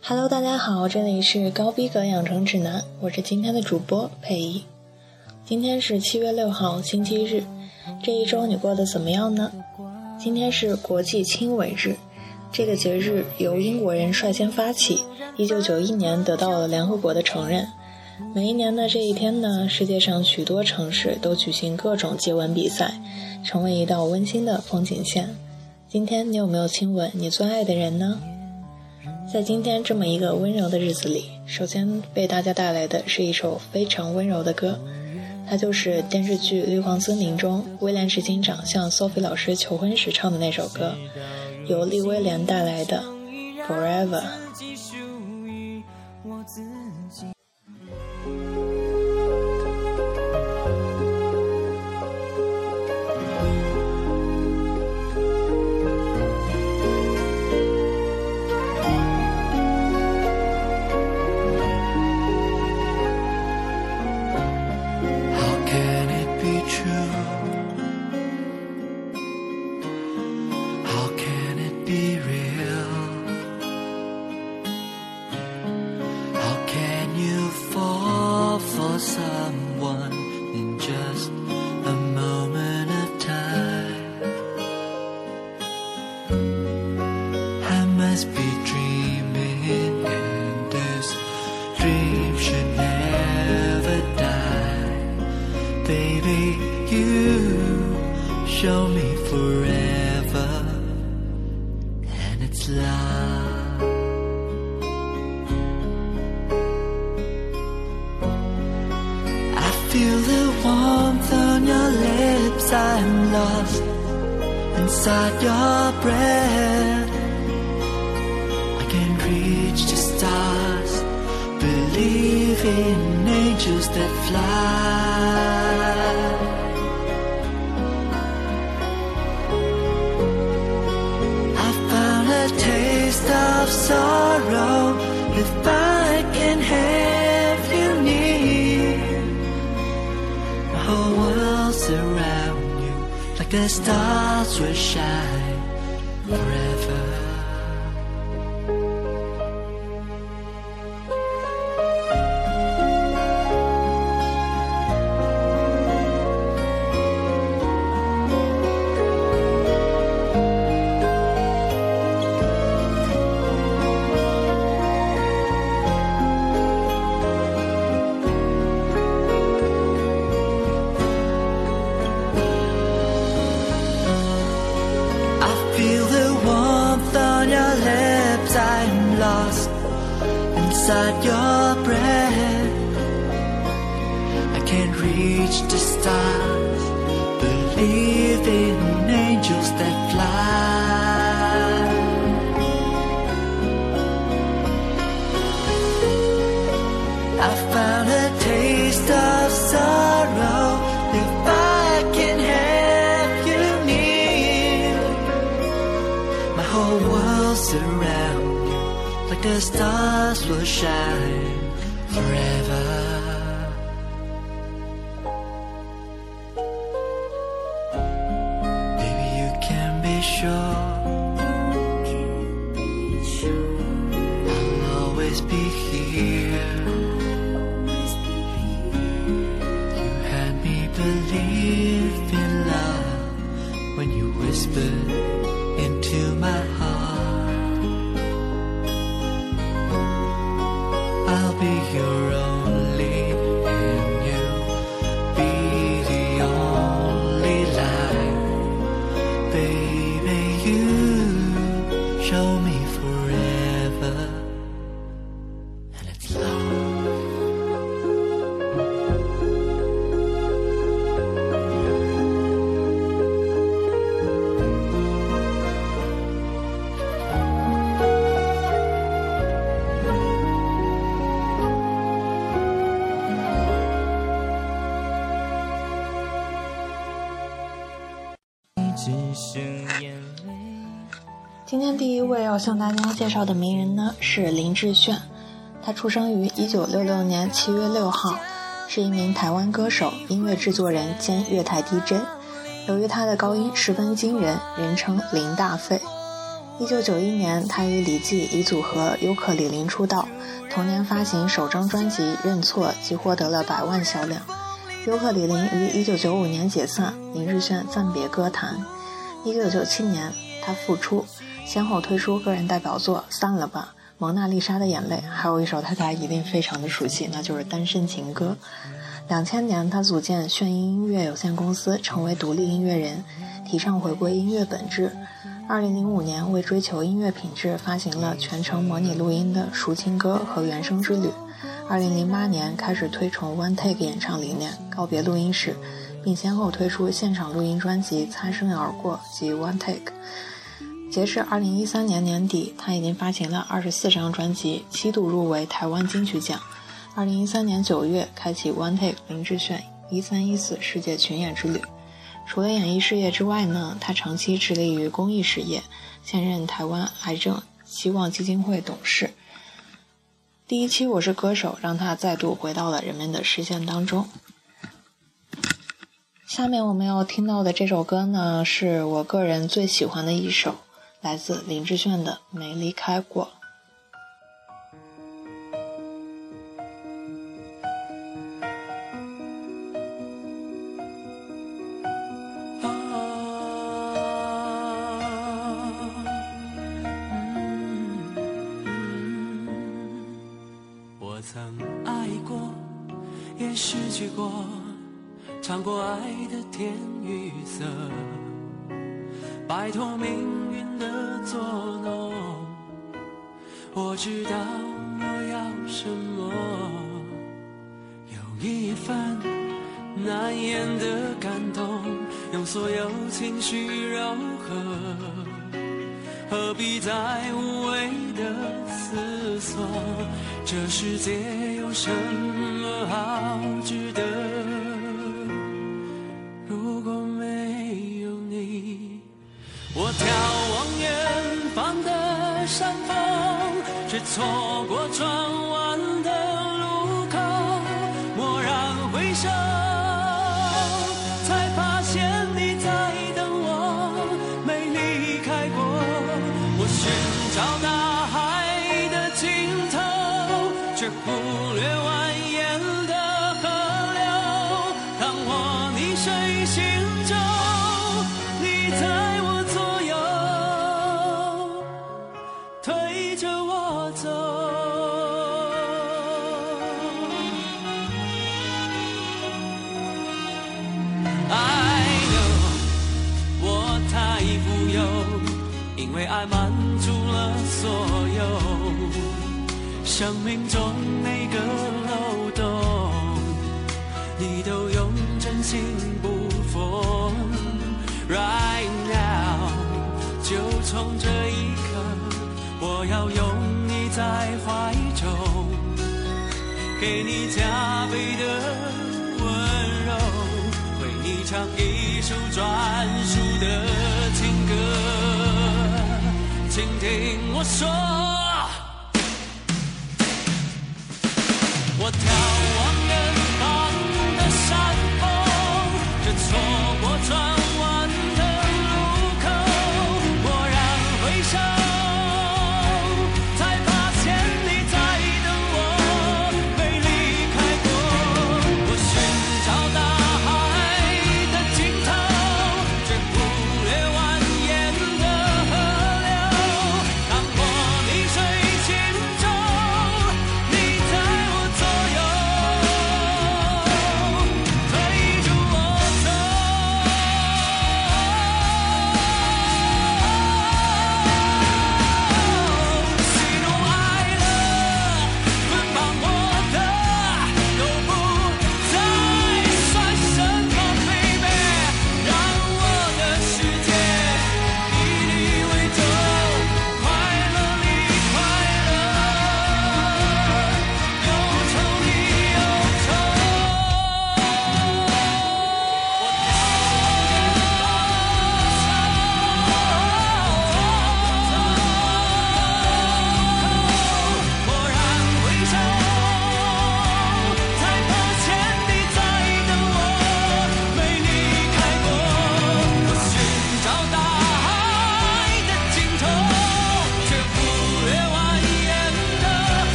Hello，大家好，这里是高逼格养成指南，我是今天的主播佩仪。今天是七月六号，星期日。这一周你过得怎么样呢？今天是国际亲吻日，这个节日由英国人率先发起，一九九一年得到了联合国的承认。每一年的这一天呢，世界上许多城市都举行各种接吻比赛，成为一道温馨的风景线。今天你有没有亲吻你最爱的人呢？在今天这么一个温柔的日子里，首先为大家带来的是一首非常温柔的歌。它就是电视剧《绿光森林》中威廉执行长向 Sophie 老师求婚时唱的那首歌，由利威廉带来的《Forever》。this be if I can have you near. My whole world's around you like the stars will shine forever. reach the stars. Believe in angels that fly. Be your 向大家介绍的名人呢是林志炫，他出生于一九六六年七月六号，是一名台湾歌手、音乐制作人兼乐台 DJ。由于他的高音十分惊人，人称林大肺。一九九一年，他与李骥以组合尤克里林出道，同年发行首张专辑《认错》，即获得了百万销量。尤克里林于一九九五年解散，林志炫暂别歌坛。一九九七年，他复出，先后推出个人代表作《散了吧》《蒙娜丽莎的眼泪》，还有一首大家一定非常的熟悉，那就是《单身情歌》。两千年，他组建炫音音乐有限公司，成为独立音乐人，提倡回归音乐本质。二零零五年，为追求音乐品质，发行了全程模拟录音的《抒情歌》和《原声之旅》。二零零八年，开始推崇 One Take 演唱理念，告别录音室，并先后推出现场录音专辑《擦身而过》及《One Take》。截至二零一三年年底，他已经发行了二十四张专辑，七度入围台湾金曲奖。二零一三年九月，开启 One Take 林志炫一三一四世界巡演之旅。除了演艺事业之外呢，他长期致力于公益事业，现任台湾癌症希望基金会董事。第一期《我是歌手》让他再度回到了人们的视线当中。下面我们要听到的这首歌呢，是我个人最喜欢的一首，来自林志炫的《没离开过》。我曾爱过，也失去过尝过爱的甜与涩，摆脱命运的作弄。我知道我要什么，有一份难言的感动，用所有情绪柔和，何必再无谓的思索？这世界有什么好错过转弯的路口，蓦然回首，才生命中每个漏洞，你都用真心补缝。Right now，就从这一刻，我要拥你。在怀中，给你加倍的温柔，为你唱一首专属的情歌，请听我说，我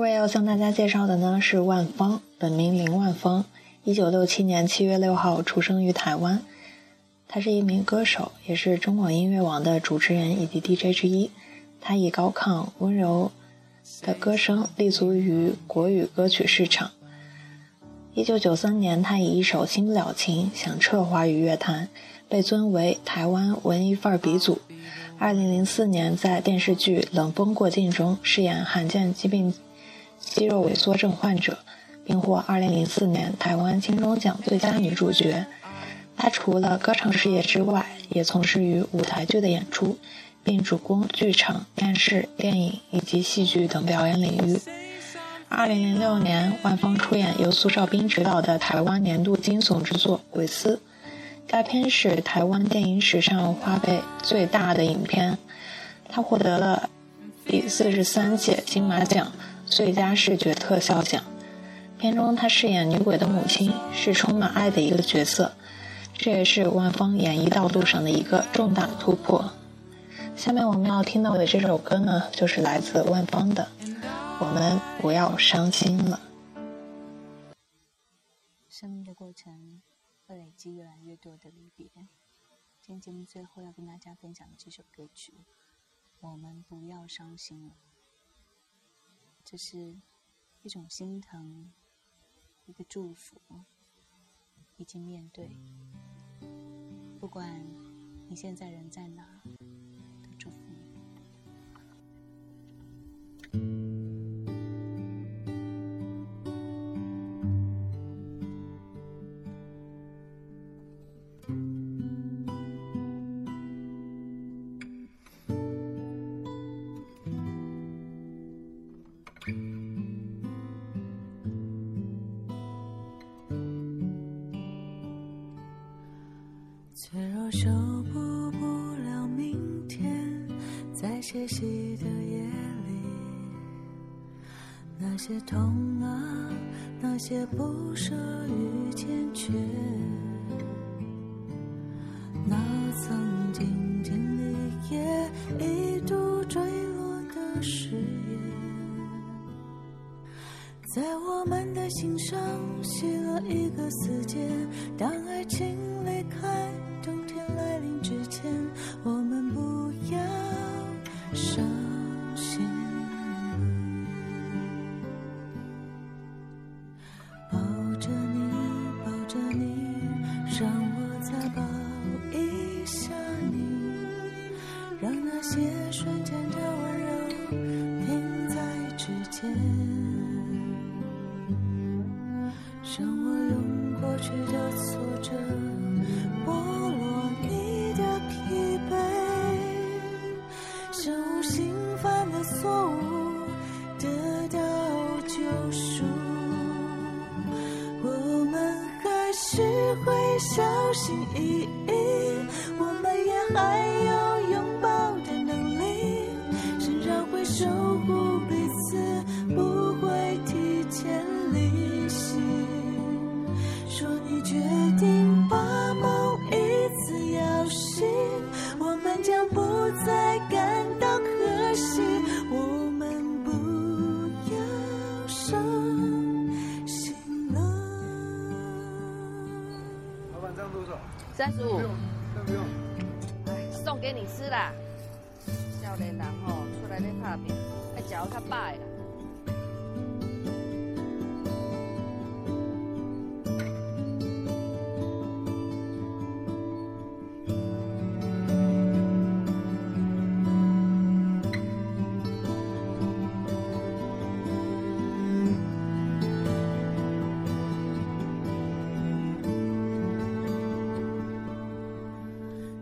位要向大家介绍的呢是万芳，本名林万芳，一九六七年七月六号出生于台湾。他是一名歌手，也是中广音乐网的主持人以及 DJ 之一。他以高亢温柔的歌声立足于国语歌曲市场。一九九三年，他以一首《新不了情》响彻华语乐坛，被尊为台湾文艺范儿鼻祖。二零零四年，在电视剧《冷风过境》中饰演罕见疾病肌肉萎缩症患者，并获二零零四年台湾金钟奖最佳女主角。她除了歌唱事业之外，也从事于舞台剧的演出，并主攻剧场、电视、电影以及戏剧等表演领域。二零零六年，万芳出演由苏兆斌执导的台湾年度惊悚之作《鬼丝》，该片是台湾电影史上花费最大的影片，她获得了第四十三届金马奖最佳视觉特效奖。片中她饰演女鬼的母亲，是充满爱的一个角色。这也是万芳演艺道路上的一个重大突破。下面我们要听到的这首歌呢，就是来自万芳的《我们不要伤心了》。生命的过程会累积越来越多的离别。今天节目最后要跟大家分享的这首歌曲，《我们不要伤心了》，这是一种心疼，一个祝福，以及面对。不管你现在人在哪，歇息的夜里，那些痛啊，那些不舍与坚决，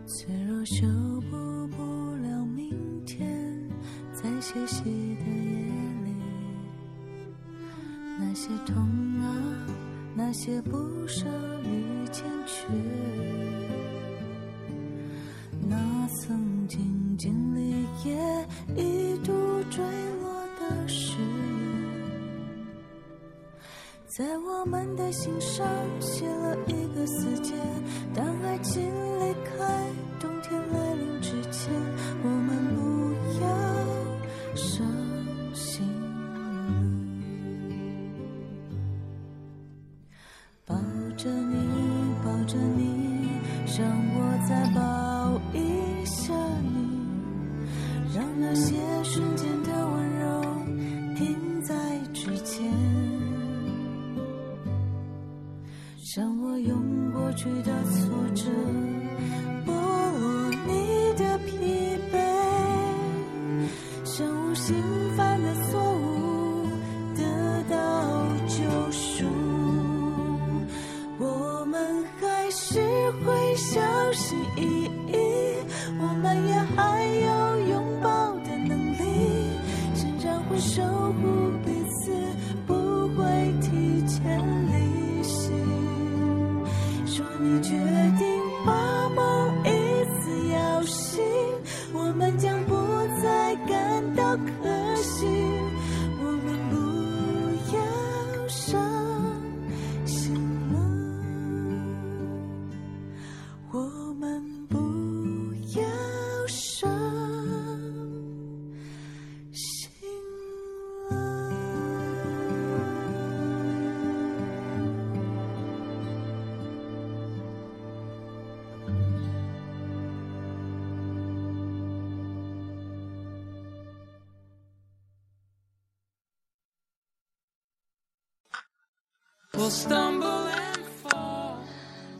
脆弱修补不了明天，在歇息的夜里，那些痛啊，那些不舍与坚持，那曾经经历也一度坠落的誓言，在我们的心上写了一个死结，当爱情。去的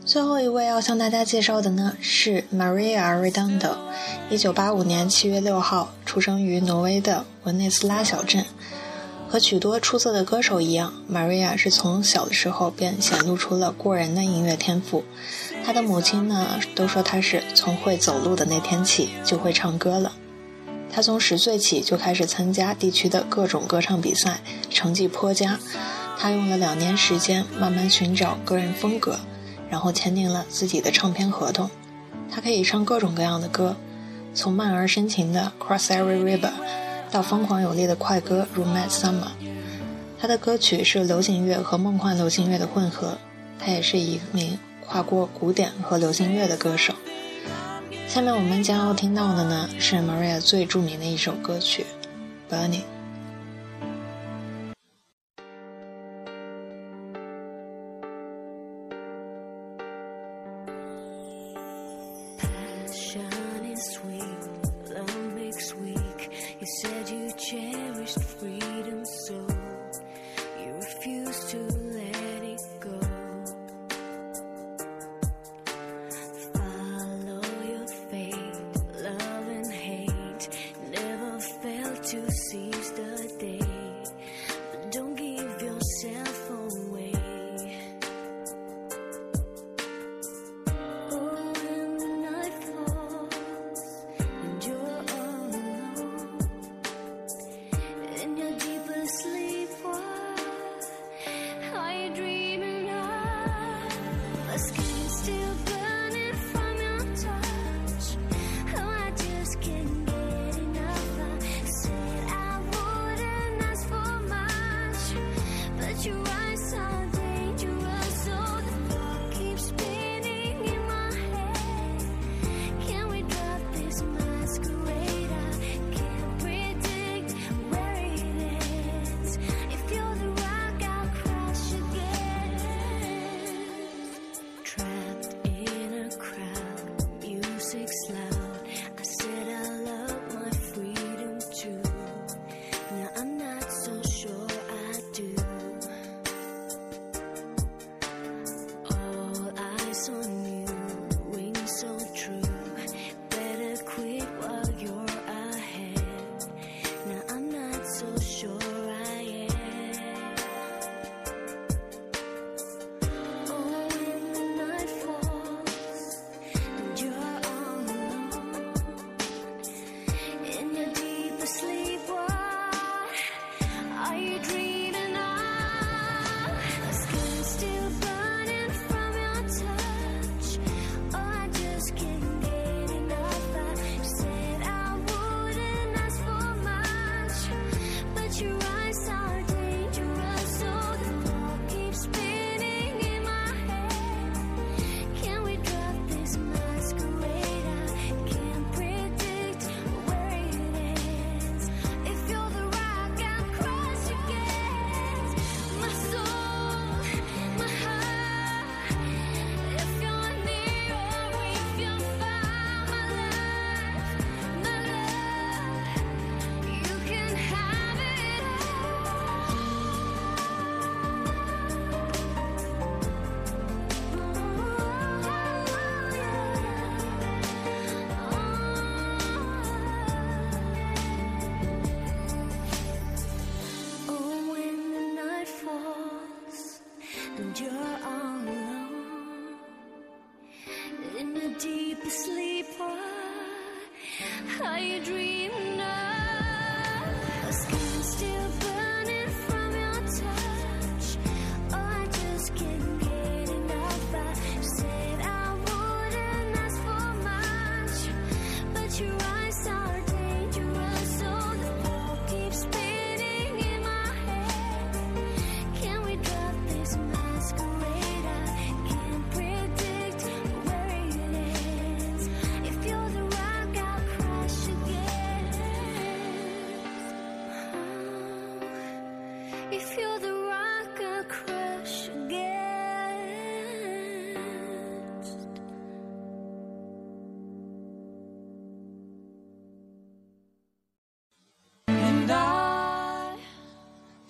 最后一位要向大家介绍的呢是 Maria Redondo，一九八五年七月六号出生于挪威的文内斯拉小镇。和许多出色的歌手一样，Maria 是从小的时候便显露出了过人的音乐天赋。她的母亲呢都说她是从会走路的那天起就会唱歌了。她从十岁起就开始参加地区的各种歌唱比赛，成绩颇佳。他用了两年时间慢慢寻找个人风格。然后签订了自己的唱片合同。他可以唱各种各样的歌，从慢而深情的《Cross Every River》到疯狂有力的快歌如《Mad Summer》。他的歌曲是流行乐和梦幻流行乐的混合。他也是一名跨过古典和流行乐的歌手。下面我们将要听到的呢，是 Maria 最著名的一首歌曲《Burning》。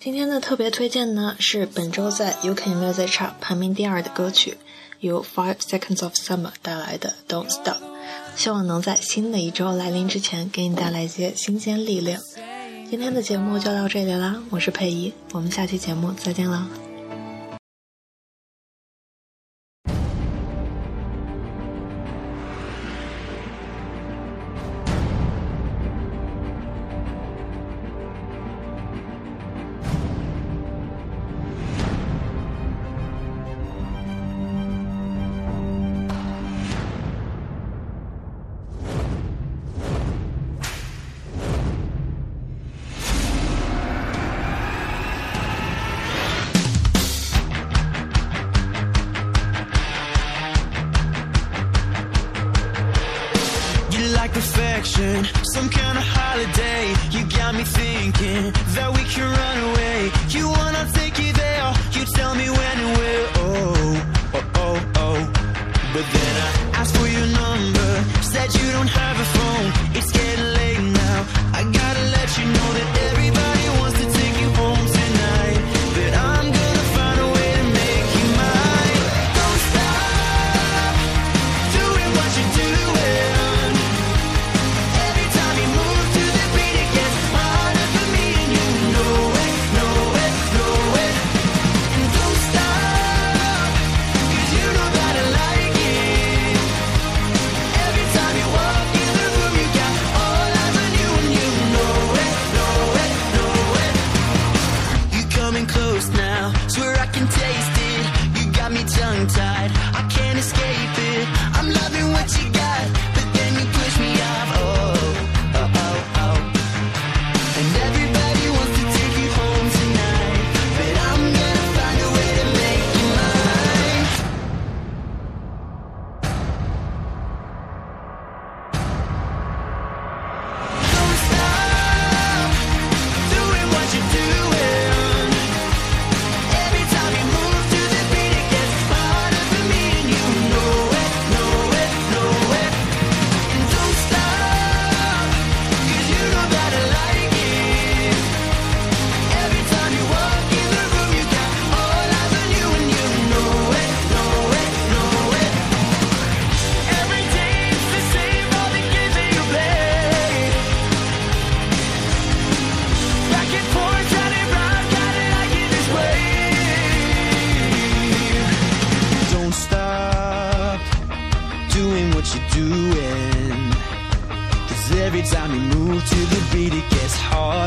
今天的特别推荐呢是本周在 UK Music Chart 排名第二的歌曲，由 Five Seconds of Summer 带来的 Don't Stop，希望能在新的一周来临之前给你带来一些新鲜力量。今天的节目就到这里啦，我是佩仪，我们下期节目再见啦。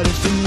hardest in